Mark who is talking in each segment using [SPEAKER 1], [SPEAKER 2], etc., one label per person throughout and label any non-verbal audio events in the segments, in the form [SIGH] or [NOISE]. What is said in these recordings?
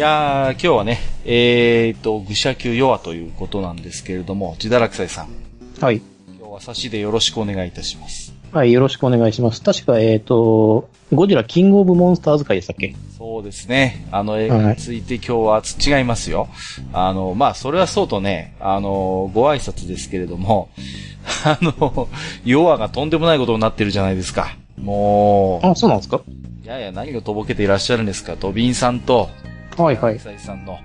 [SPEAKER 1] やー、今日はね、えーと、愚者級弱ということなんですけれども、自堕落斎さん。
[SPEAKER 2] はい。
[SPEAKER 1] 今日は差しでよろしくお願いいたします。
[SPEAKER 2] はい、よろしくお願いします。確か、えっ、と、ゴジラキングオブモンスターズ会でしたっけ？
[SPEAKER 1] そうですね。あの映画について今日は違いますよ。あの、まあ、それはそうとね、あの、ご挨拶ですけれども、[LAUGHS] あの、弱がとんでもないことになってるじゃないですか。も
[SPEAKER 2] あ、そうなんですか？
[SPEAKER 1] う、いやいや、何がとぼけていらっしゃるんですか。ドビンさんと、
[SPEAKER 2] はいはい。
[SPEAKER 1] サイさんの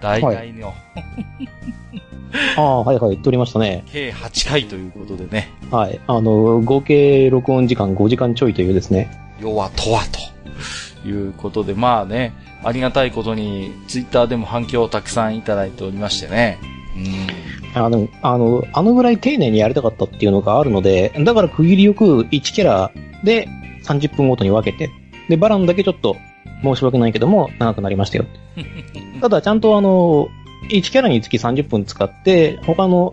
[SPEAKER 1] 大会の [LAUGHS]
[SPEAKER 2] ああ、はいはい、言っておりましたね。
[SPEAKER 1] 計8回ということでね、
[SPEAKER 2] はい。あの、合計録音時間5時間ちょいというですね。
[SPEAKER 1] 弱とはということで、まあね、ありがたいことに、ツイッターでも反響をたくさんいただいておりましてね。うん。
[SPEAKER 2] あの、あの、あのぐらい丁寧にやりたかったっていうのがあるので、だから区切りよく1キャラで30分ごとに分けて、で、バランだけちょっと申し訳ないけども長くなりましたよ。[LAUGHS] ただちゃんとあの、1キャラにつき30分使って、他の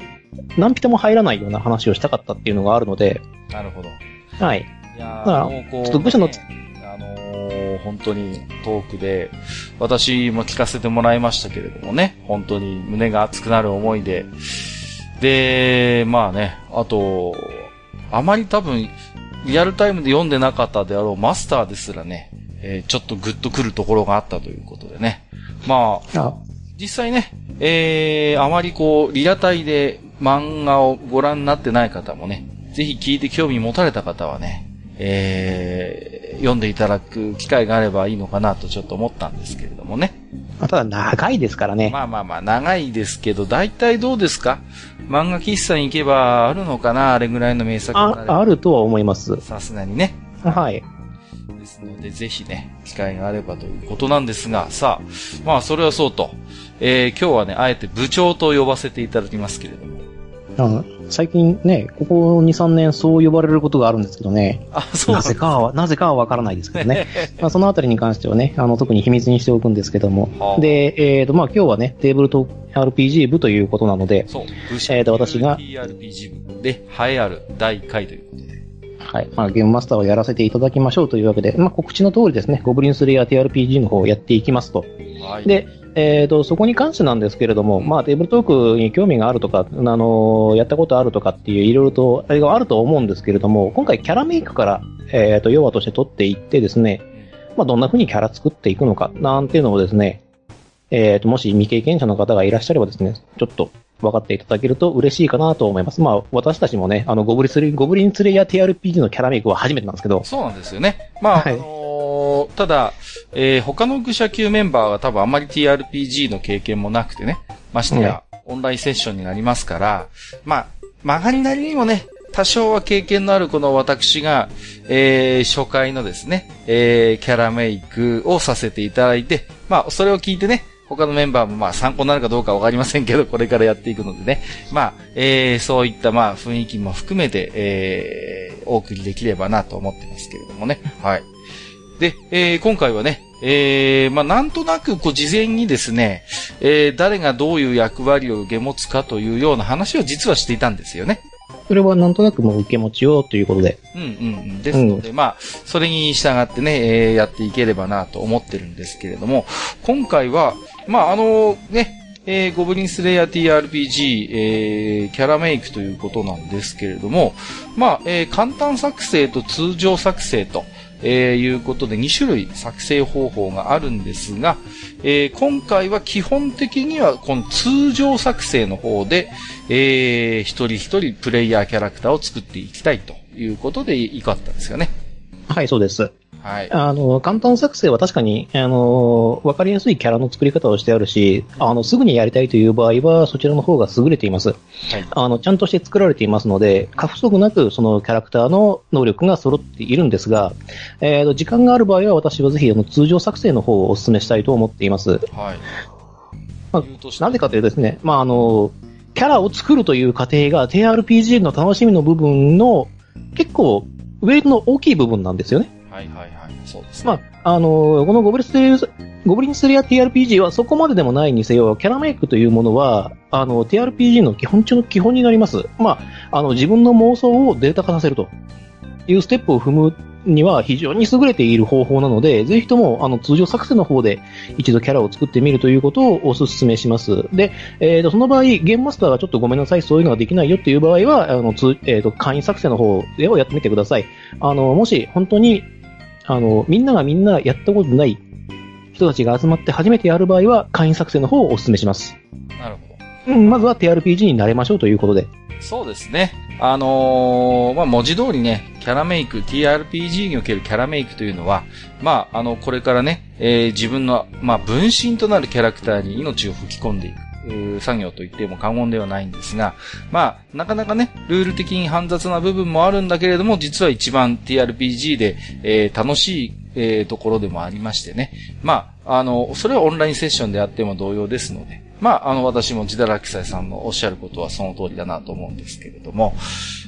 [SPEAKER 2] 何ピタも入らないような話をしたかったっていうのがあるので、
[SPEAKER 1] なるほど。
[SPEAKER 2] はい。
[SPEAKER 1] いや
[SPEAKER 2] だちょっと武士の
[SPEAKER 1] ねあのー本当にトークで、私も聞かせてもらいましたけれどもね、本当に胸が熱くなる思いで、で、まあね、あと、あまり多分、リアルタイムで読んでなかったであろうマスターですらね、えーちょっとグッとくるところがあったということでね。まあ、
[SPEAKER 2] あ
[SPEAKER 1] 実際ね、えー、あまりこう、リアタイで漫画をご覧になってない方もね、ぜひ聞いて興味持たれた方はね、えー、読んでいただく機会があればいいのかなとちょっと思ったんですけれどもね。
[SPEAKER 2] ただ長いですからね。
[SPEAKER 1] まあまあまあ、長いですけど、大体どうですか？漫画喫茶に行けばあるのかな？あれぐらいの名作
[SPEAKER 2] あ、あるとは思います。
[SPEAKER 1] さすがにね。
[SPEAKER 2] はい。
[SPEAKER 1] でぜひね、機会があればということなんですが、さあ、まあ、それはそうと、えー、今日はね、あえて部長と呼ばせていただきますけれども。
[SPEAKER 2] あの最近ね、ここ2、3年そう呼ばれることがあるんですけどね。
[SPEAKER 1] あ、そうな
[SPEAKER 2] ぜかは、なぜかはわからないですけどね。[LAUGHS] まあそのあたりに関してはね、あの、特に秘密にしておくんですけども。
[SPEAKER 1] はあ
[SPEAKER 2] で、えっ、と、まあ今日はね、テーブルトーク RPG 部ということなので、
[SPEAKER 1] そう。
[SPEAKER 2] えーと私が
[SPEAKER 1] TRPG 部で、栄えある第1回ということで。
[SPEAKER 2] はい。まあゲームマスターをやらせていただきましょうというわけで、まあ告知の通りですね、ゴブリンスレイヤー TRPG の方をやっていきますと。
[SPEAKER 1] はい。
[SPEAKER 2] で、えっ、と、そこに関してなんですけれども、まあ、テーブルトークに興味があるとか、あのやったことあるとかっていう、いろいろと、あれがあると思うんですけれども、今回キャラメイクから、えっ、と、要はとして取っていってですね、まあ、どんな風にキャラ作っていくのか、なんていうのをですね、えっ、と、もし未経験者の方がいらっしゃればですね、ちょっと分かっていただけると嬉しいかなと思います。まあ、私たちもね、あの、ゴブリンスレイ、ゴブリンスレイヤー TRPG のキャラメイクは初めてなんですけど、
[SPEAKER 1] そうなんですよね。まあ、
[SPEAKER 2] はい
[SPEAKER 1] あのーただ、えー他の愚者級メンバーが多分あんまり TRPG の経験もなくてね、ましてや、オンラインセッションになりますから、まあ、曲がりなりにもね、多少は経験のあるこの私が、えー初回のですね、えーキャラメイクをさせていただいて、まあ、それを聞いてね、他のメンバーもまあ参考になるかどうかわかりませんけど、[LAUGHS] これからやっていくのでね。まあ、えーそういったまあ雰囲気も含めて、えーお送りできればなと思ってますけれどもね。はい。で、えー今回はね、えーまあなんとなくこう事前にですね、えー誰がどういう役割を受け持つかというような話を実はしていたんですよね。
[SPEAKER 2] それはなんとなくもう受け持ちようということで、
[SPEAKER 1] うんうんうん。ですので、まあ、それに従ってね、えーやっていければなと思ってるんですけれども、今回は、まあ、あのね、えーゴブリンスレイヤー TRPG、えーキャラメイクということなんですけれども、まあ、えー簡単作成と通常作成と、えーいうことで2種類作成方法があるんですが、えー今回は基本的にはこの通常作成の方で、えー一人一人プレイヤーキャラクターを作っていきたいということでいかったんですよね。
[SPEAKER 2] はい、そうです。
[SPEAKER 1] はい。
[SPEAKER 2] あの、簡単作成は確かに、あの、わかりやすいキャラの作り方をしてあるし、あの、すぐにやりたいという場合は、そちらの方が優れています。
[SPEAKER 1] はい。
[SPEAKER 2] あの、ちゃんとして作られていますので、過不足なく、そのキャラクターの能力が揃っているんですが、えーと、時間がある場合は、私はぜひ、あの、通常作成の方をお勧めしたいと思っています。
[SPEAKER 1] はい。
[SPEAKER 2] まあなぜかというとですね、まあ、あの、キャラを作るという過程が TRPG の楽しみの部分の結構ウェイトの大きい部分なんですよね。
[SPEAKER 1] はいはいはい。そうですね。
[SPEAKER 2] まあ、あの、このゴブリンスレイヤーゴブリンスレイヤー TRPG はそこまででもないにせよ、キャラメイクというものは、あの、TRPG の基本中の基本になります。まあ、あの、自分の妄想をデータ化させるというステップを踏むには非常に優れている方法なので、ぜひとも、あの、通常作戦の方で一度キャラを作ってみるということをお勧めします。で、えっ、と、その場合、ゲームマスターがちょっとごめんなさい、そういうのができないよっていう場合は、あの、つえっ、と、会員作戦の方でをやってみてください。あの、もし、本当に、あの、みんながみんなやったことない人たちが集まって初めてやる場合は、会員作戦の方をお勧めします。
[SPEAKER 1] なるほど。
[SPEAKER 2] うん、まずは TRPG に慣れましょうということで。
[SPEAKER 1] そうですね。あのーまあ、文字通りね、キャラメイク、TRPG におけるキャラメイクというのは、まあ、あの、これからね、えー自分の、まあ、分身となるキャラクターに命を吹き込んでいく。作業と言っても過言ではないんですが、まあ、なかなかね、ルール的に煩雑な部分もあるんだけれども、実は一番 TRPG で、えー楽しい、えーところでもありましてね。まあ、あの、それはオンラインセッションであっても同様ですので、まあ、あの、私もジダラキサイさんのおっしゃることはその通りだなと思うんですけれども、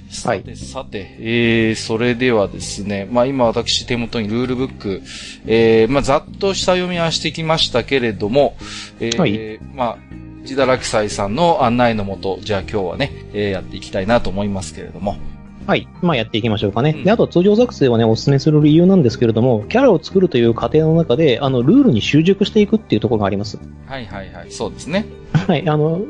[SPEAKER 1] さて、さて、えー、それではですね、まあ今私手元にルールブック、えー、まあざっと下読みはしてきましたけれども、えー、
[SPEAKER 2] はい。
[SPEAKER 1] まあ、ジダラキサイさんの案内のもと、じゃあ今日はね、えー、やっていきたいなと思いますけれども、
[SPEAKER 2] はい。まあやっていきましょうかね。
[SPEAKER 1] うん
[SPEAKER 2] で、あと通常作成をね、お勧めする理由なんですけれども、キャラを作るという過程の中で、あの、ルールに習熟していくっていうところがあります。
[SPEAKER 1] はいはいはい、そうですね。
[SPEAKER 2] はい。あの、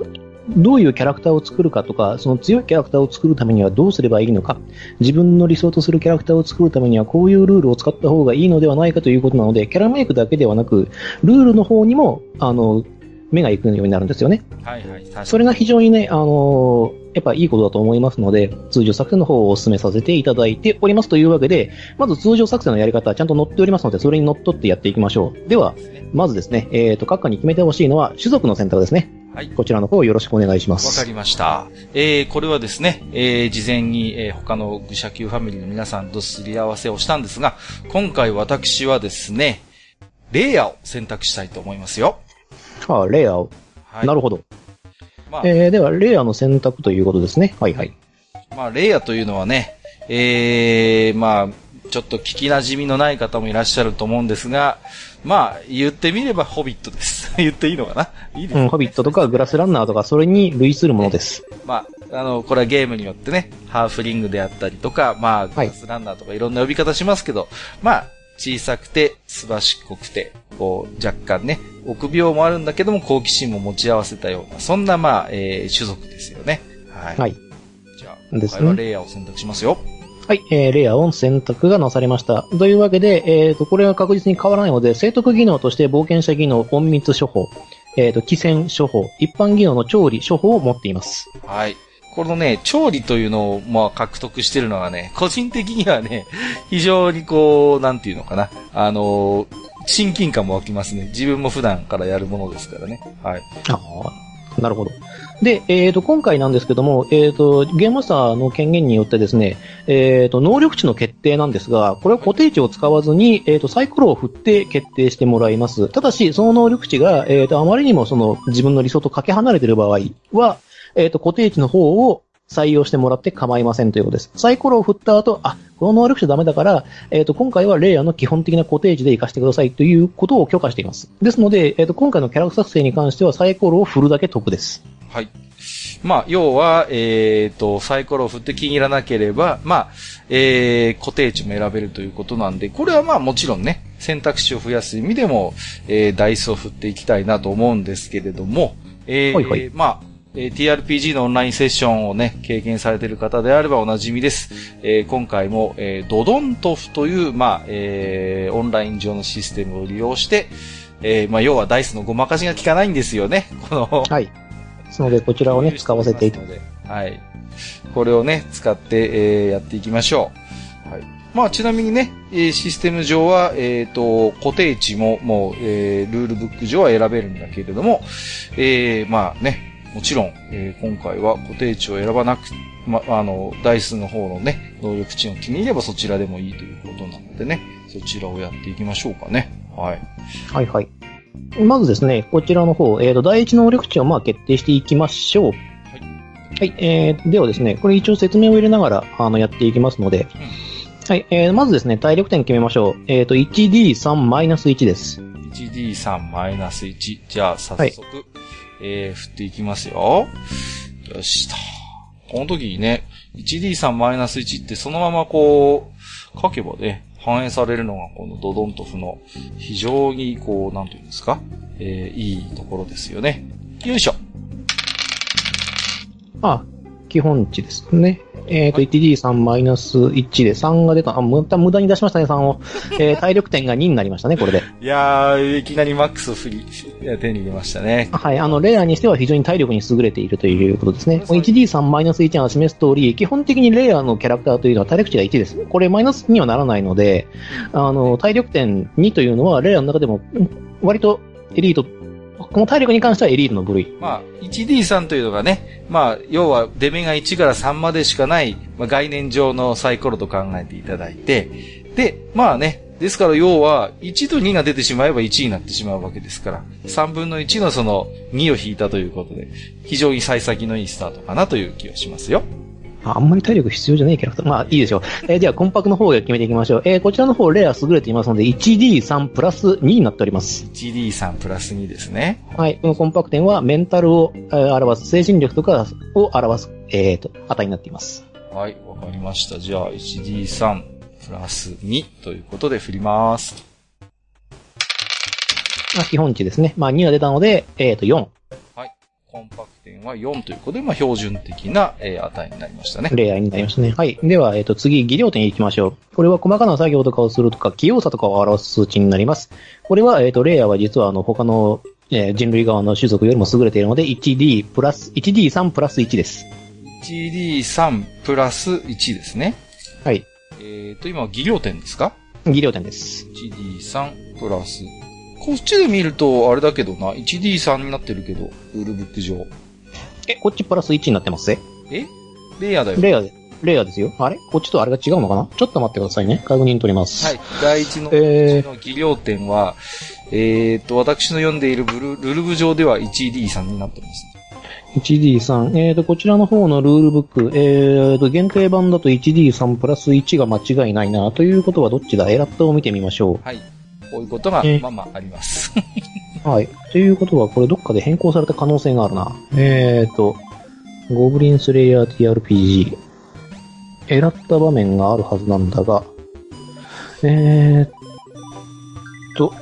[SPEAKER 2] どういうキャラクターを作るかとか、その強いキャラクターを作るためにはどうすればいいのか、自分の理想とするキャラクターを作るためにはこういうルールを使った方がいいのではないかということなので、キャラメイクだけではなく、ルールの方にも、あの、目が行くようになるんですよね。
[SPEAKER 1] はいはい。
[SPEAKER 2] それが非常にね、あのやっぱいいことだと思いますので、通常作戦の方をお勧めさせていただいておりますというわけで、まず通常作戦のやり方はちゃんと載っておりますので、それに乗っ取ってやっていきましょう。では、まずですね、えっ、と、各家に決めてほしいのは、種族の選択ですね。
[SPEAKER 1] はい。
[SPEAKER 2] こちらの方よろしくお願いしま
[SPEAKER 1] わ
[SPEAKER 2] す。
[SPEAKER 1] かりました。えー、これはですね、えー、事前に、えー、他の愚者級ファミリーの皆さんとすり合わせをしたんですが、今回私はですね、レイヤーを選択したいと思いますよ。
[SPEAKER 2] ああ、レイヤーを。
[SPEAKER 1] はい。
[SPEAKER 2] なるほど。
[SPEAKER 1] まあ、
[SPEAKER 2] えー、では、レイヤーの選択ということですね。はいはい。
[SPEAKER 1] まあ、レイヤーというのはね、えー、まあ、ちょっと聞き馴染みのない方もいらっしゃると思うんですが、まあ、言ってみればホビットです。[LAUGHS] 言っていいのかな？いいですか、
[SPEAKER 2] うん、ホビットとかグラスランナーとか、それに類するものです。
[SPEAKER 1] まあ、あの、これはゲームによってね、ハーフリングであったりとか、まあ、グラスランナーとかいろんな呼び方しますけど、まあ、小さくて、すばしっこくて、こう、若干ね、臆病もあるんだけども、好奇心も持ち合わせたような、そんな、まあ、えー、種族ですよね。はい。
[SPEAKER 2] はい。
[SPEAKER 1] じゃあ、
[SPEAKER 2] ですね
[SPEAKER 1] 今回はレイヤーを選択しますよ。
[SPEAKER 2] はい、えー、レイヤーオン選択がなされました。というわけで、えっ、と、これは確実に変わらないので、聖徳技能として冒険者技能、隠密処方、えっ、と、寄戦処方、一般技能の調理処方を持っています。
[SPEAKER 1] はい。このね、調理というのを、まあ、獲得してるのがね、個人的にはね、非常にこう、なんていうのかな。あのー親近感も湧きますね。自分も普段からやるものですからね。はい。
[SPEAKER 2] ああ、なるほど。で、えっ、と、今回なんですけども、えっ、と、ゲームマスターの権限によってですね、えっ、と、能力値の決定なんですが、これは固定値を使わずに、えっ、と、サイコロを振って決定してもらいます。ただし、その能力値が、えっ、と、あまりにもその、自分の理想とかけ離れてる場合は、えっ、と、固定値の方を採用してもらって構いませんということです。サイコロを振った後、あ、この能力値ダメだから、えっ、と、今回はレイヤーの基本的な固定値で活かしてくださいということを許可しています。ですので、えっ、と、今回のキャラクター作成に関してはサイコロを振るだけ得です。
[SPEAKER 1] はい。まあ、要は、えっ、と、サイコロを振って気に入らなければ、まあ、えー、固定値も選べるということなんで、これはまあもちろんね、選択肢を増やす意味でも、えー、ダイスを振っていきたいなと思うんですけれども、えー、
[SPEAKER 2] はいはい
[SPEAKER 1] まあ、えー TRPG のオンラインセッションをね、経験されている方であればおなじみです。えー今回も、えードドントフという、まあ、えーオンライン上のシステムを利用して、えーまあ、要はダイスのごまかしが効かないんですよね。[LAUGHS] この、
[SPEAKER 2] はい。ですので、こちらをね、使わせていた
[SPEAKER 1] ので、はい。これをね、使って、えーやっていきましょう。はい。まあ、ちなみにね、えーシステム上は、えっ、と、固定値も、もう、えールールブック上は選べるんだけれども、えーまあね、もちろん、えー今回は固定値を選ばなく、ま、あの、ダイスの方のね、能力値を気に入ればそちらでもいいということなのでね、そちらをやっていきましょうかね。はい。
[SPEAKER 2] はいはい。まずですね、こちらの方、えっ、と、第一能力値をまあ決定していきましょう。はい。えー、ではですね、これ一応説明を入れながら、あの、やっていきますので、はい。えー、まずですね、体力点決めましょう。えっ、と、1D3 マイナス1です。
[SPEAKER 1] 1D3 マイナス1。じゃあ、早速、えー、振っていきますよ。よしと。この時にね、1D3-1 ってそのままこう、書けばね、反映されるのがこのドドンとフの非常にこう、なんていうんですか、えー、いいところですよね。よいしょ。
[SPEAKER 2] あ、基本値ですね。えっ、と、1D3-1 で3が出た。あ、無駄無駄に出しましたね、3を。[LAUGHS] えー体力点が2になりましたね、これで。
[SPEAKER 1] いやー、いきなりマックス振り、手に入れましたね。
[SPEAKER 2] はい、あの、レアにしては非常に体力に優れているということですね。
[SPEAKER 1] そう
[SPEAKER 2] 1D3-1 が示す通り、基本的にレアのキャラクターというのは体力値が1です。これマイナスにはならないので、あの、体力点2というのはレアの中でも、うん割とエリート、この体力に関してはエリートの部類。
[SPEAKER 1] まあ、1D3 というのがね、まあ、要は、出目が1から3までしかない、まあ、概念上のサイコロと考えていただいて、で、まあね、ですから要は、1と2が出てしまえば1になってしまうわけですから、3分の1のその2を引いたということで、非常に幸先のいいスタートかなという気がしますよ。
[SPEAKER 2] ああんまり体力必要じゃないキャラクター。まあ、いいでしょう。えーでは、コンパクの方で決めていきましょう。えーこちらの方、レア優れていますので、1D3 プラス2になっております。
[SPEAKER 1] 1D3 プラス2ですね。
[SPEAKER 2] はい。このコンパク点は、メンタルを、えー表す、精神力とかを表す、えーと、値になっています。
[SPEAKER 1] はい、わかりました。じゃあ、1D3 プラス2ということで振ります。
[SPEAKER 2] まあ、基本値ですね。まあ、2が出たので、えーと、4。
[SPEAKER 1] コンパク点は4ということで、まあ、標準的な、えー値になりましたね。
[SPEAKER 2] レアになりましたね。はい。では、えっ、と、次、技量点に行きましょう。これは細かな作業とかをするとか、器用さとかを表す数値になります。これは、えっ、と、レアは実は、あの、他の、えー人類側の種族よりも優れているので、1D プラス、1D3 プラス1です。
[SPEAKER 1] 1D3 プラス1ですね。
[SPEAKER 2] はい。
[SPEAKER 1] えっ、と、今は技量点ですか？
[SPEAKER 2] 技量点です。
[SPEAKER 1] 1D3 プラス。こっちで見ると、あれだけどな、1D3 になってるけど、ルールブック上。
[SPEAKER 2] え、こっちプラス1になってますね。
[SPEAKER 1] え？レイヤーだよ。
[SPEAKER 2] レアで、レアですよ。あれ？こっちとあれが違うのかな？ちょっと待ってくださいね。確認取ります。
[SPEAKER 1] はい。第一の、
[SPEAKER 2] えー
[SPEAKER 1] の技量点は、えっ、と、私の読んでいるブルルルブ上では 1D3 になってます。
[SPEAKER 2] 1D3。えーと、こちらの方のルールブック、えーと、限定版だと 1D3 プラス1が間違いないな。ということはどっちだ？エラットを見てみましょ
[SPEAKER 1] はい。こういうことが
[SPEAKER 2] え、ー
[SPEAKER 1] まあまああります。
[SPEAKER 2] う。はい。ということは、これどっかで変更された可能性があるな。えーと、ゴブリンスレイヤー TRPG。エラった場面があるはずなんだが、えーっと、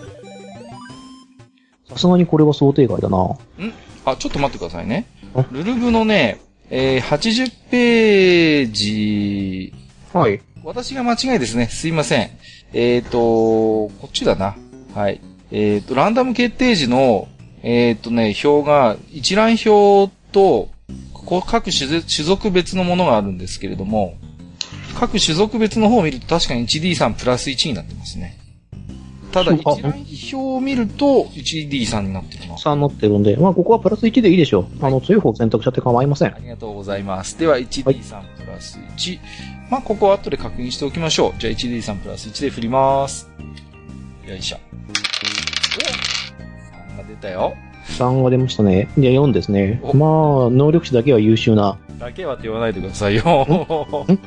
[SPEAKER 2] さすがにこれは想定外だな。
[SPEAKER 1] あ、ちょっと待ってくださいね
[SPEAKER 2] あ。
[SPEAKER 1] ルルブのね、えー、80ページ、
[SPEAKER 2] はい。
[SPEAKER 1] 私が間違いですね。すいません。えっ、と、こっちだな。はい。えっ、と、ランダム決定時の、えっ、とね、表が、一覧表と、ここ各種族種族別のものがあるんですけれども、各種族別の方を見ると確かに 1D3 プラス1になってますね。ただ、一覧表を見ると 1D3 になってるな。
[SPEAKER 2] 3乗ってるんで、まあ、ここはプラス1でいいでしょう。あの、強い方を選択しちゃって構いません
[SPEAKER 1] あ。りがとうございます。では、1D3 プラス1。まあ、ここは後で確認しておきましょう。じゃあ、1D3 プラス1で振ります。よいしょ。お !3 が出たよ。
[SPEAKER 2] 3が出ましたね。で、4ですね。
[SPEAKER 1] お
[SPEAKER 2] まあ、能力値だけは優秀な。
[SPEAKER 1] だけはって言わないでくださいよ。[LAUGHS]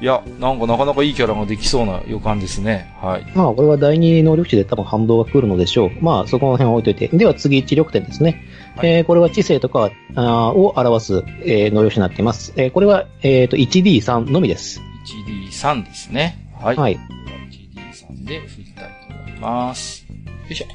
[SPEAKER 1] いや、なんかなかなかいいキャラができそうな予感ですね。はい。
[SPEAKER 2] まあ、これは第二能力値で多分反動が来るのでしょう。まあ、そこの辺は置いといて。では次、知力点ですね。
[SPEAKER 1] はい
[SPEAKER 2] えーこれは知性とかあーを表す、えー能力値になっています。えーこれは、えっ、と、1D3 のみです。
[SPEAKER 1] 1D3 ですね。はい。
[SPEAKER 2] はい。
[SPEAKER 1] では 1D3 で振りたいます。よいしょ。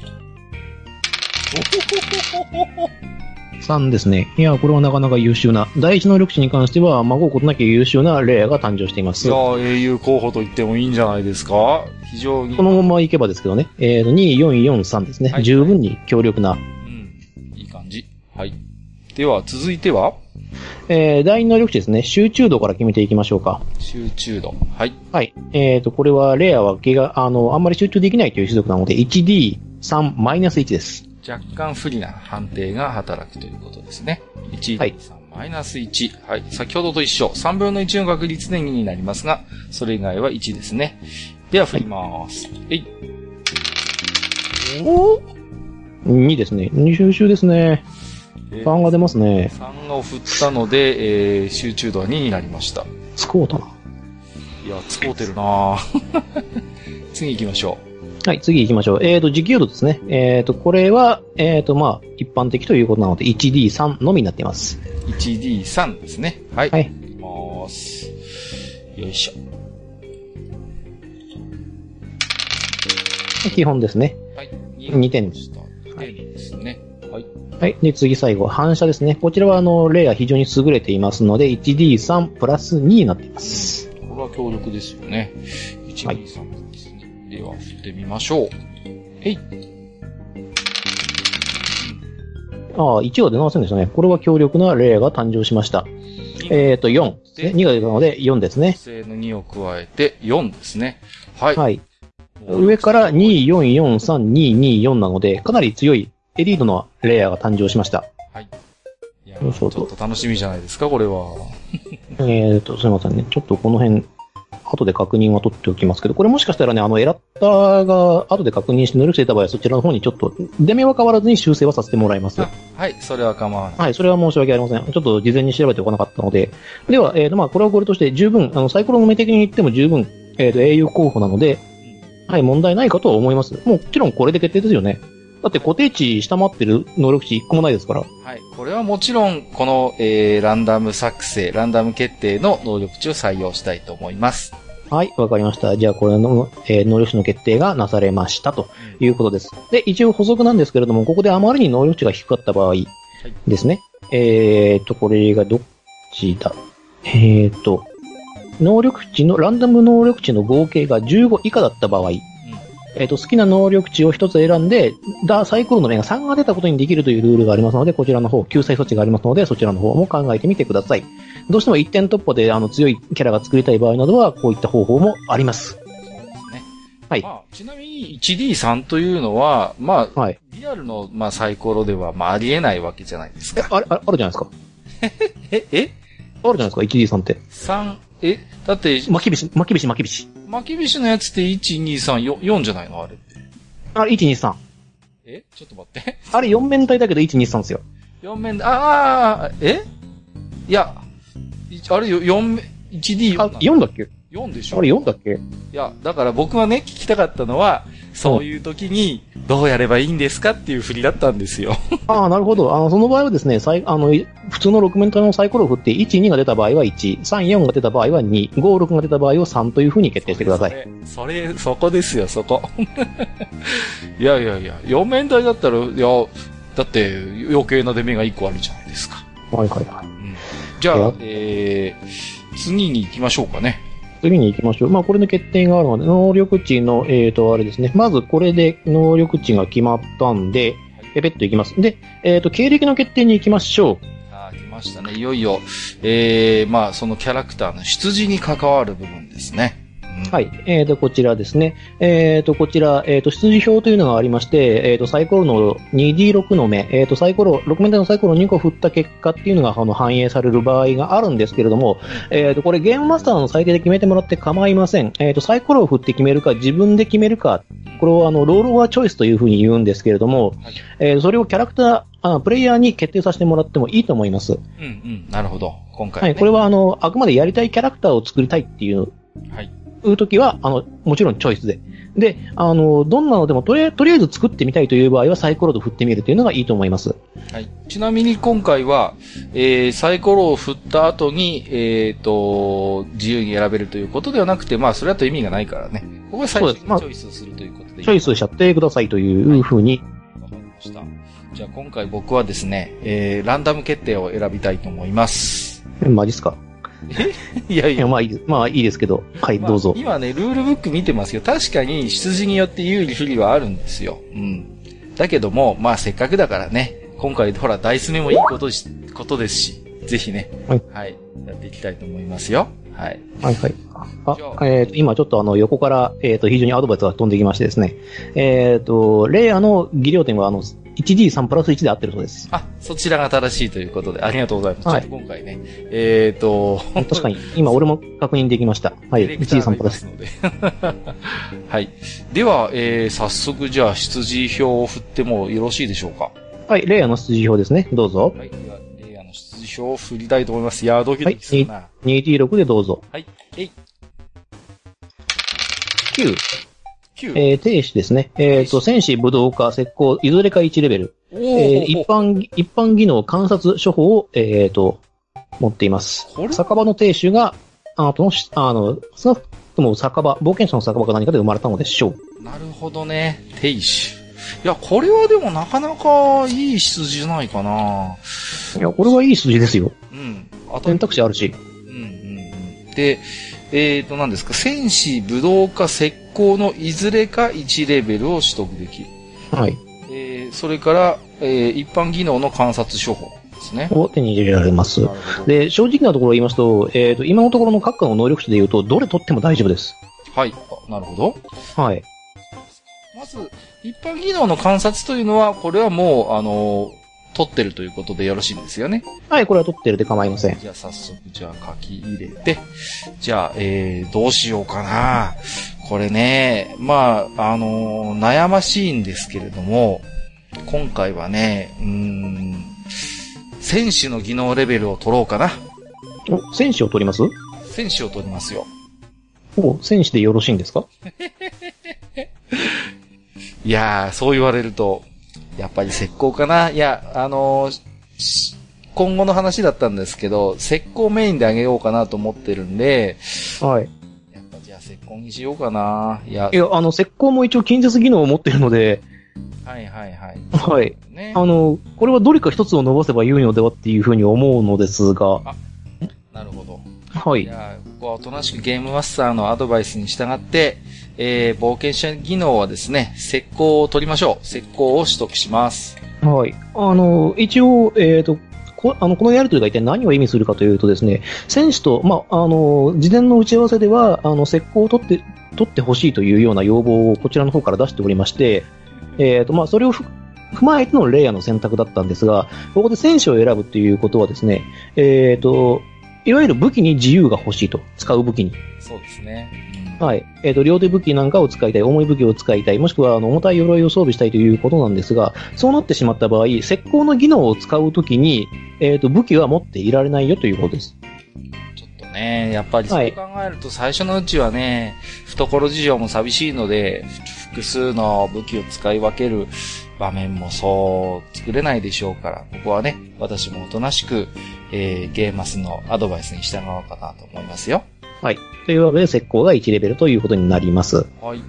[SPEAKER 2] 3ですね。いや、これはなかなか優秀な。第一能力値に関しては、孫うことなき優秀なレアが誕生しています。
[SPEAKER 1] いや
[SPEAKER 2] こ
[SPEAKER 1] ー英雄候補と言ってもいいんじゃないですか？非常に。
[SPEAKER 2] のままいけばですけどね。えっ、と、2、4、4、3ですね。
[SPEAKER 1] はい
[SPEAKER 2] 十分に強力な。
[SPEAKER 1] うん。いい感じ。はい。では、続いては、
[SPEAKER 2] えー、第二能力値ですね。集中度から決めていきましょうか。
[SPEAKER 1] 集中度。はい。
[SPEAKER 2] はい。えっ、と、これは、レアは気が、あの、あんまり集中できないという種族なので、1D3 マイナス1です。
[SPEAKER 1] 若干不利な判定が働くということですね。1、
[SPEAKER 2] はい
[SPEAKER 1] 3、マイナス1。はい。先ほどと一緒。3分の1の確率で2になりますが、それ以外は1ですね。では、振ります。えい。お
[SPEAKER 2] 2ですね。2優秀ですね。
[SPEAKER 1] えー
[SPEAKER 2] 3が出ますね。
[SPEAKER 1] 3を振ったので、えー、集中度は2になりました。
[SPEAKER 2] スコートな。
[SPEAKER 1] いや、使うてるなぁ [LAUGHS] 次行きましょ
[SPEAKER 2] はい、次行きましょう。えっ、と、持久度ですね。えっ、と、これは、えっ、と、まあ、一般的ということなので、1D3 のみになっています。
[SPEAKER 1] う。1D3 ですね。はい。
[SPEAKER 2] はい
[SPEAKER 1] 振ります。よいしょ。
[SPEAKER 2] 基本ですね。
[SPEAKER 1] はい。
[SPEAKER 2] 二点
[SPEAKER 1] でした。2点ですね。はい。
[SPEAKER 2] はい。で、次最後、反射ですね。こちらは、あの、レイヤー非常に優れていますので、1D3 プラス2になっています。
[SPEAKER 1] これは強力ですよね。1、
[SPEAKER 2] はい
[SPEAKER 1] 2、3ですね。では、振ってみましょう。えい。
[SPEAKER 2] ああ、1が出ませんでしたね。これは強力なレイヤーが誕生しました。えっ、と、4ですね。2が出たので、4ですね。
[SPEAKER 1] 正の2を加えて4ですね。はい。
[SPEAKER 2] はい。上から2、4、4、3、2、2、4なので、かなり強いエリートのレイヤーが誕生しました。
[SPEAKER 1] いや
[SPEAKER 2] そうそう
[SPEAKER 1] ちょっと楽しみじゃないですか、これは。[LAUGHS] [LAUGHS]
[SPEAKER 2] えっ、と、すみませんね。ちょっとこの辺、後で確認は取っておきますけど、これもしかしたらね、あの、エラッターが後で確認して能力者出た場合はそちらの方にちょっと、出目は変わらずに修正はさせてもらいます。
[SPEAKER 1] あはい、それは構わない。
[SPEAKER 2] はい、それは申し訳ありません。ちょっと事前に調べておかなかったので。では、えっ、と、まあ、これはこれとして十分、あの、サイコロの目的に言っても十分、えっ、と、英雄候補なので、はい、問題ないかとは思います。もちろんこれで決定ですよね。だって固定値下回ってる能力値一個もないですから。
[SPEAKER 1] はい。これはもちろん、この、えー、ランダム作成、ランダム決定の能力値を採用したいと思います。
[SPEAKER 2] はい、わかりました。じゃあ、これの、えー能力値の決定がなされましたということです。で、一応補足なんですけれども、ここであまりに能力値が低かった場合ですね。えーと、これがどっちだ？えーと、能力値の、ランダム能力値の合計が15以下だった場合、えっ、と、好きな能力値を一つ選んで、だ、サイコロの目が3が出たことにできるというルールがありますので、こちらの方、救済措置がありますので、そちらの方も考えてみてください。どうしても一点突破で、あの、強いキャラが作りたい場合などは、こういった方法もあります。
[SPEAKER 1] そうですね。
[SPEAKER 2] はい
[SPEAKER 1] まあ、ちなみに 1D3 というのは、まあ、
[SPEAKER 2] はい。
[SPEAKER 1] リアルの、まあ、サイコロでは、まあ、ありえないわけじゃないです
[SPEAKER 2] え、
[SPEAKER 1] か。
[SPEAKER 2] あれ、ああるじゃないですか。[LAUGHS]
[SPEAKER 1] え、え？
[SPEAKER 2] あるじゃないですか、1D3 って。
[SPEAKER 1] ?3、えだって、
[SPEAKER 2] 巻き菱、巻き菱、巻き菱。
[SPEAKER 1] 巻き菱のやつって1、2、3、4、4じゃないの？あれって。
[SPEAKER 2] あれ、123。
[SPEAKER 1] え？ちょっと待って。
[SPEAKER 2] あれ、4面体だけど123ですよ。
[SPEAKER 1] 4面で、ああ、え？いや、いあれよ、4面、1D4
[SPEAKER 2] あ、4だっけ？
[SPEAKER 1] 4でしょ？
[SPEAKER 2] あれ、4だっけ？
[SPEAKER 1] いや、だから僕はね、聞きたかったのは、そういう時に、どうやればいいんですかっていう振りだったんですよ。[LAUGHS]
[SPEAKER 2] ああ、なるほど。あの、その場合はですね、サイあの、普通の6面体のサイコロを振って、1、2が出た場合は1、3、4が出た場合は2、5、6が出た場合は3という風に決定してください。
[SPEAKER 1] それ、それそこですよ、そこ。[LAUGHS] いやいやいや、4面体だったら、いや、だって余計な出目が1個あるじゃないですか。
[SPEAKER 2] はいはいはい。
[SPEAKER 1] うん、じゃあえー、次に行きましょうかね。
[SPEAKER 2] 次に行きましょう。まあ、これの欠点があるので、能力値の、えーと、あれですね。まず、これで能力値が決まったんで、ペペッと行きます。で、えーと、経歴の決定に行きましょう。
[SPEAKER 1] ああ来ましたね。いよいよ、えー、まあ、そのキャラクターの出自に関わる部分ですね。うん
[SPEAKER 2] はい。えーと、こちらですね。えーと、こちら、えーと、出自表というのがありまして、えーと、サイコロの 2D6 の目、えーと、サイコロ、6面体のサイコロを2個振った結果っていうのが、あの、反映される場合があるんですけれども、えーと、これゲームマスターの最低で決めてもらって構いません。えーと、サイコロを振って決めるか、自分で決めるか、これをあの、ロールオアチョイスというふうに言うんですけれども、
[SPEAKER 1] はい
[SPEAKER 2] えーそれをキャラクター、あプレイヤーに決定させてもらってもいいと思います。
[SPEAKER 1] うんうん。なるほど。今回、ね。
[SPEAKER 2] はい。これはあの、あくまでやりたいキャラクターを作りたいっていう
[SPEAKER 1] はい。
[SPEAKER 2] いう時は、あの、もちろんチョイスで。で、あの、どんなのでもとりあえとりあえず作ってみたいという場合はサイコロで振ってみるというのがいいと思います。
[SPEAKER 1] はい。ちなみに今回は、えー、サイコロを振った後に、えーと、自由に選べるということではなくて、まあ、それだと意味がないからね。ここは最初にチョイスをするということでいい
[SPEAKER 2] チョイスしちゃってくださいというふうに、
[SPEAKER 1] わかりました。じゃあ今回僕はですね、えー、ランダム決定を選びたいと思います。
[SPEAKER 2] マジっすか？
[SPEAKER 1] い [LAUGHS] やいや
[SPEAKER 2] いや、、まあいいです。まあいいですけど。はい、
[SPEAKER 1] まあ
[SPEAKER 2] どうぞ。
[SPEAKER 1] 今ね、ルールブック見てますけど、確かに出自によって有利不利はあるんですよ。うん。だけども、まあせっかくだからね、今回ほら、ダイス目もいいことし、ことですし、ぜひね、
[SPEAKER 2] はい
[SPEAKER 1] やっていきたいと思いますよ。はい。
[SPEAKER 2] はいはい。あえっ、と、今ちょっとあの、横から、えっ、と、非常にアドバイスが飛んできましてですね。えっ、と、レイヤーの技量点は、あの、1D3 プラス1で合ってるそうです。
[SPEAKER 1] あ、そちらが正しいということで、ありがとうございます。
[SPEAKER 2] はい
[SPEAKER 1] ちょっと今回ね、えっ、と、
[SPEAKER 2] 確かに、今俺も確認できました。はい、
[SPEAKER 1] ディレクターが
[SPEAKER 2] 1D3 プラス。[LAUGHS]
[SPEAKER 1] はい。では、えー、早速じゃあ、出自表を振ってもよろしいでしょうか？
[SPEAKER 2] はい、レイヤーの出自表ですね。どうぞ。
[SPEAKER 1] はい。では、えー、あの、出自表を振りたいと思います。いやー、ドキドキするな。
[SPEAKER 2] 2D6 でどうぞ。
[SPEAKER 1] はい。えい、
[SPEAKER 2] 9、
[SPEAKER 1] 9。
[SPEAKER 2] えー、停止ですね。えっ、と、戦士、武道家、石膏、いずれか1レベル。えー一般、一般技能観察処方を、えっ、と、持っています。酒場の亭主が、あのし、あの、その、もう酒場、冒険者の酒場か何かで生まれたのでしょう。
[SPEAKER 1] なるほどね。亭主。いや、これはでもなかなかいい筋じゃないかな。
[SPEAKER 2] いや、これはいい筋ですよ。
[SPEAKER 1] うん。
[SPEAKER 2] 選択肢あるし。
[SPEAKER 1] うんうんうん。で、えっ、と、何ですか、戦士、武道家、石膏のいずれか1レベルを取得できる。
[SPEAKER 2] はい。
[SPEAKER 1] えー、それから、えー、一般技能の観察処方ですね。
[SPEAKER 2] を手に入れられます。で、正直なところを言いますと、えっ、と、今のところの各家の能力値で言うと、どれ取っても大丈夫です。
[SPEAKER 1] はい。あなるほど。
[SPEAKER 2] はい。
[SPEAKER 1] まず、一般技能の観察というのは、これはもう、あのー取ってるということでよろしいんですよね？
[SPEAKER 2] はい、これは取ってるで構いません。
[SPEAKER 1] じゃあ早速、じゃあ書き入れて、じゃあ、えー、どうしようかな。これね、まあ、あのー悩ましいんですけれども、今回はね、うーん、戦士の技能レベルを取ろうかな。
[SPEAKER 2] お、戦士を取ります？
[SPEAKER 1] 戦士を取りますよ。
[SPEAKER 2] お、戦士でよろしいんですか？[LAUGHS]
[SPEAKER 1] いやー、そう言われると、やっぱり石膏かな。いや、あのーし今後の話だったんですけど、石膏メインであげようかなと思ってるんで、
[SPEAKER 2] はい。
[SPEAKER 1] やっぱじゃあ石膏にしようかな。いや
[SPEAKER 2] い、や、あの、石膏も一応近接技能を持ってるので、
[SPEAKER 1] はいはいはい。
[SPEAKER 2] はい。
[SPEAKER 1] ね。
[SPEAKER 2] あの、これはどれか一つを伸ばせば良いのではっていうふうに思うのですが、
[SPEAKER 1] なるほど。
[SPEAKER 2] はい
[SPEAKER 1] ここはおとなしくゲームマスターのアドバイスに従って、えー、冒険者技能はですね、石膏を取りましょう。石膏を取得します。
[SPEAKER 2] はい。あの、一応、えっ、と、こあの、このやりとりが一体何を意味するかというとですね、選手と、まあ、あの、事前の打ち合わせでは、あの、石膏を取って、取ってほしいというような要望をこちらの方から出しておりまして、えっ、と、まあ、それをふ踏まえてのレイヤーの選択だったんですが、ここで選手を選ぶということはですね、えっ、と、いわゆる武器に自由が欲しいと。使う武器に。
[SPEAKER 1] そうですね。うん
[SPEAKER 2] はい。えっ、と、両手武器なんかを使いたい、重い武器を使いたい、もしくは、あの、重たい鎧を装備したいということなんですが、そうなってしまった場合、石膏の技能を使うときに、えっ、と、武器は持っていられないよということです。
[SPEAKER 1] ちょっとね、やっぱりそう
[SPEAKER 2] はい
[SPEAKER 1] 考えると最初のうちはね、懐事情も寂しいので、ふ複数の武器を使い分ける場面もそう作れないでしょうから、ここはね、私もおとなしく、えー、ゲーマスのアドバイスに従おうかなと思いますよ。
[SPEAKER 2] はい。というわけで、石膏が1レベルということになります。
[SPEAKER 1] はい。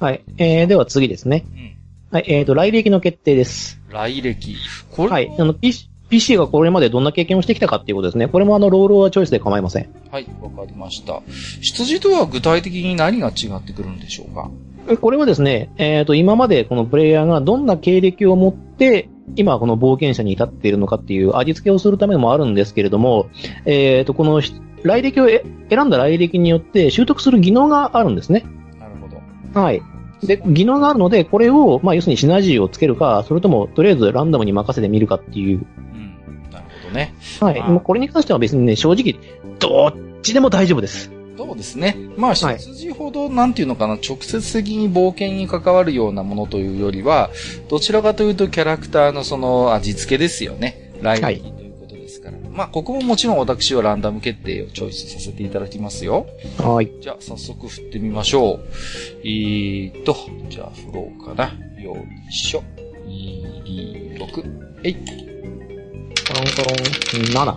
[SPEAKER 2] はい。えー、では次ですね。
[SPEAKER 1] うん。
[SPEAKER 2] はい。えっ、と、来歴の決定です。
[SPEAKER 1] 来歴。これ？
[SPEAKER 2] はい。あの、PC, がこれまでどんな経験をしてきたかっていうことですね。これもあの、ロールはチョイスで構いません。
[SPEAKER 1] はい、わかりました。羊とは具体的に何が違ってくるんでしょうか？
[SPEAKER 2] えこれはですね、えっ、と、今までこのプレイヤーがどんな経歴を持って、今この冒険者に至っているのかっていう味付けをするためもあるんですけれども、えっ、と、このし来歴をえ選んだ来歴によって習得する技能があるんですね。
[SPEAKER 1] なるほど。
[SPEAKER 2] はい。で、技能があるので、これを、まあ、要するにシナジーをつけるか、それとも、とりあえずランダムに任せてみるかっていう。
[SPEAKER 1] うん。なるほどね。
[SPEAKER 2] はい。もうこれに関しては別にね、正直、どっちでも大丈夫です。
[SPEAKER 1] そうですね。まあ、
[SPEAKER 2] はい
[SPEAKER 1] 羊ほど、なんていうのかな、直接的に冒険に関わるようなものというよりは、どちらかというとキャラクターのその味付けですよね。来
[SPEAKER 2] はい
[SPEAKER 1] 歴ということですから。まあ、ここももちろん私はランダム決定をチョイスさせていただきますよ。
[SPEAKER 2] はい。
[SPEAKER 1] じゃあ、早速振ってみましょう。えーっと、じゃあ、振ろうかな。よいしょ。2、6。えい。
[SPEAKER 2] コロンコロン、7。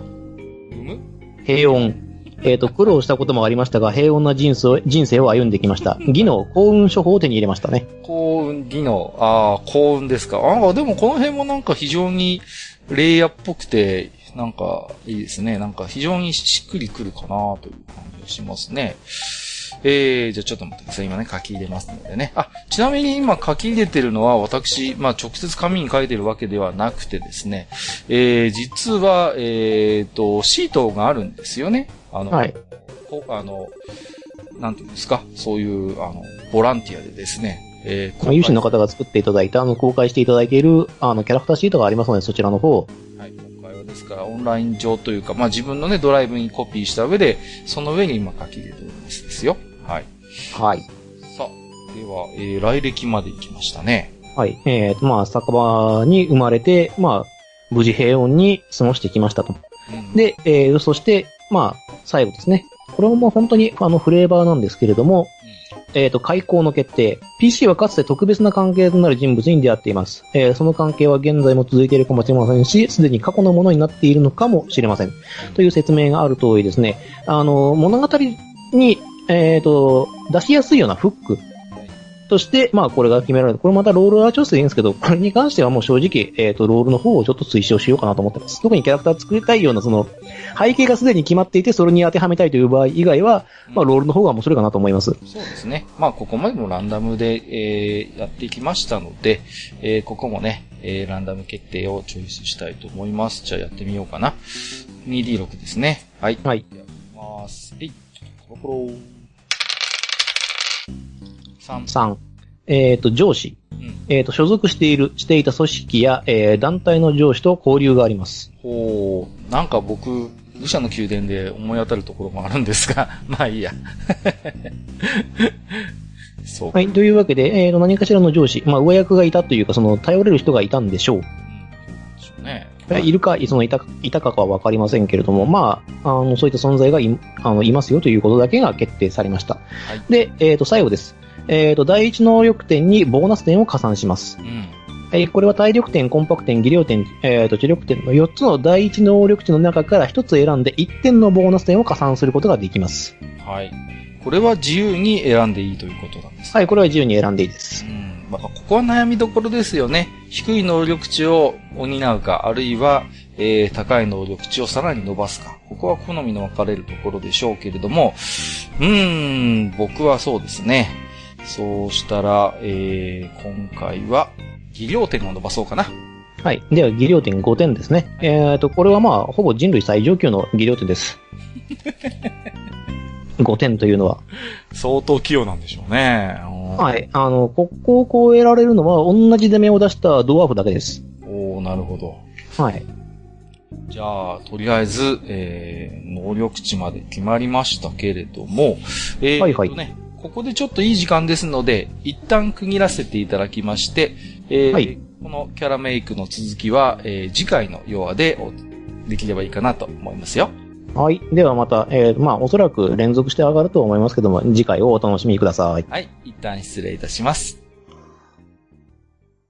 [SPEAKER 1] うむ？
[SPEAKER 2] 平穏。えっ、と、苦労したこともありましたが、平穏な人生を人生を歩んできました。技能、幸運処方を手に入れましたね。
[SPEAKER 1] 幸運技能。ああ、幸運ですか。ああ、でもこの辺もなんか非常にレイヤーっぽくて、なんかいいですね。なんか非常にしっくりくるかなという感じがしますね。えー、じゃあちょっと待ってください。今ね、書き入れますのでね。あ、ちなみに今書き入れてるのは私、まあ直接紙に書いてるわけではなくてですね、えー、実は、えーと、シートがあるんですよね。あの、
[SPEAKER 2] はい
[SPEAKER 1] こあの、なんていうんですか、そういう、あの、ボランティアでですね、えー
[SPEAKER 2] まあ、有志の方が作っていただいた、あの、公開していただいている、あの、キャラクターシートがありますので、そちらの方、
[SPEAKER 1] はい、今回はですから、オンライン上というか、まあ自分のね、ドライブにコピーした上で、その上に今書き入れてるんですですよ。はい。
[SPEAKER 2] はい。
[SPEAKER 1] さあ、では、えー、来歴まで行きましたね。
[SPEAKER 2] はい。えっ、と、まあ、酒場に生まれて、まあ、無事平穏に過ごしてきましたと。
[SPEAKER 1] うん、
[SPEAKER 2] で、えー、そして、まあ、最後ですね。これももう本当に、あの、フレーバーなんですけれども、えっ、と、開口の決定。PC はかつて特別な関係となる人物に出会っています。えーその関係は現在も続いているかもしれませんし、すでに過去のものになっているのかもしれません。という説明がある通りですね、あの、物語に、えっ、と、出しやすいようなフックとして、まあこれが決められる。これまたロールは調整でいいんですけど、これに関してはもう正直、えっ、と、ロールの方をちょっと推奨しようかなと思ってます。特にキャラクター作りたいような、その、背景がすでに決まっていて、それに当てはめたいという場合以外は、まあロールの方が面白いかなと思います。
[SPEAKER 1] そうですね。まあ、ここまでもランダムで、えーやっていきましたので、えーここもね、えーランダム決定をチョイスしたいと思います。じゃあやってみようかな。2D6 ですね。はい。
[SPEAKER 2] はい。
[SPEAKER 1] やってみます。えい。コロコロ。3。
[SPEAKER 2] 3。えっ、と、上司。
[SPEAKER 1] うん。
[SPEAKER 2] えっ、と、所属している、していた組織や、えー団体の上司と交流があります。
[SPEAKER 1] ほう。なんか僕、愚者の宮殿で思い当たるところもあるんですが、[LAUGHS] まあいいや。[LAUGHS] そう。
[SPEAKER 2] はい。というわけで、えーと、何かしらの上司、まあ、上役がいたというか、その、頼れる人がいたんでしょう。
[SPEAKER 1] うん。そうでしょうね。
[SPEAKER 2] えいるか、そのいたいたかかはわかりませんけれども、まあ、あの、そういった存在がいあのいますよということだけが決定されました。
[SPEAKER 1] はい
[SPEAKER 2] で、えっ、と、最後です。えっ、と、第一能力点にボーナス点を加算します。
[SPEAKER 1] うん。
[SPEAKER 2] えーこれは体力点、魂魄点、技量点、えっ、と、知力点の4つの第一能力値の中から1つ選んで1点のボーナス点を加算することができます。
[SPEAKER 1] はい。これは自由に選んでいいということなんです。
[SPEAKER 2] はい、これは自由に選んでいいです
[SPEAKER 1] う。ん。まあ、ここは悩みどころですよね。低い能力値を補うか、あるいは、えー、高い能力値をさらに伸ばすか。ここは好みの分かれるところでしょうけれども、うーん、僕はそうですね。そうしたら、えー、今回は、技量点を伸ばそうかな。
[SPEAKER 2] はい。では、技量点5点ですね。えっ、と、これはまあ、ほぼ人類最上級の技量点です。[LAUGHS] 5点というのは。
[SPEAKER 1] 相当器用なんでしょうね。うん
[SPEAKER 2] はい。あの、ここを超えられるのは、同じ出目を出したドワーフだけです。
[SPEAKER 1] おー、なるほど。
[SPEAKER 2] はい。
[SPEAKER 1] じゃあ、とりあえず、えー、能力値まで決まりましたけれども、えー
[SPEAKER 2] はいはい
[SPEAKER 1] とね、ここでちょっといい時間ですので、一旦区切らせていただきまして、えー
[SPEAKER 2] はい
[SPEAKER 1] このキャラメイクの続きは、えー次回のヨアでおできればいいかなと思いますよ。
[SPEAKER 2] はい。ではまた、えー、まあ、おそらく連続して上がると思いますけども、次回をお楽しみください。
[SPEAKER 1] はい、一旦失礼いたします。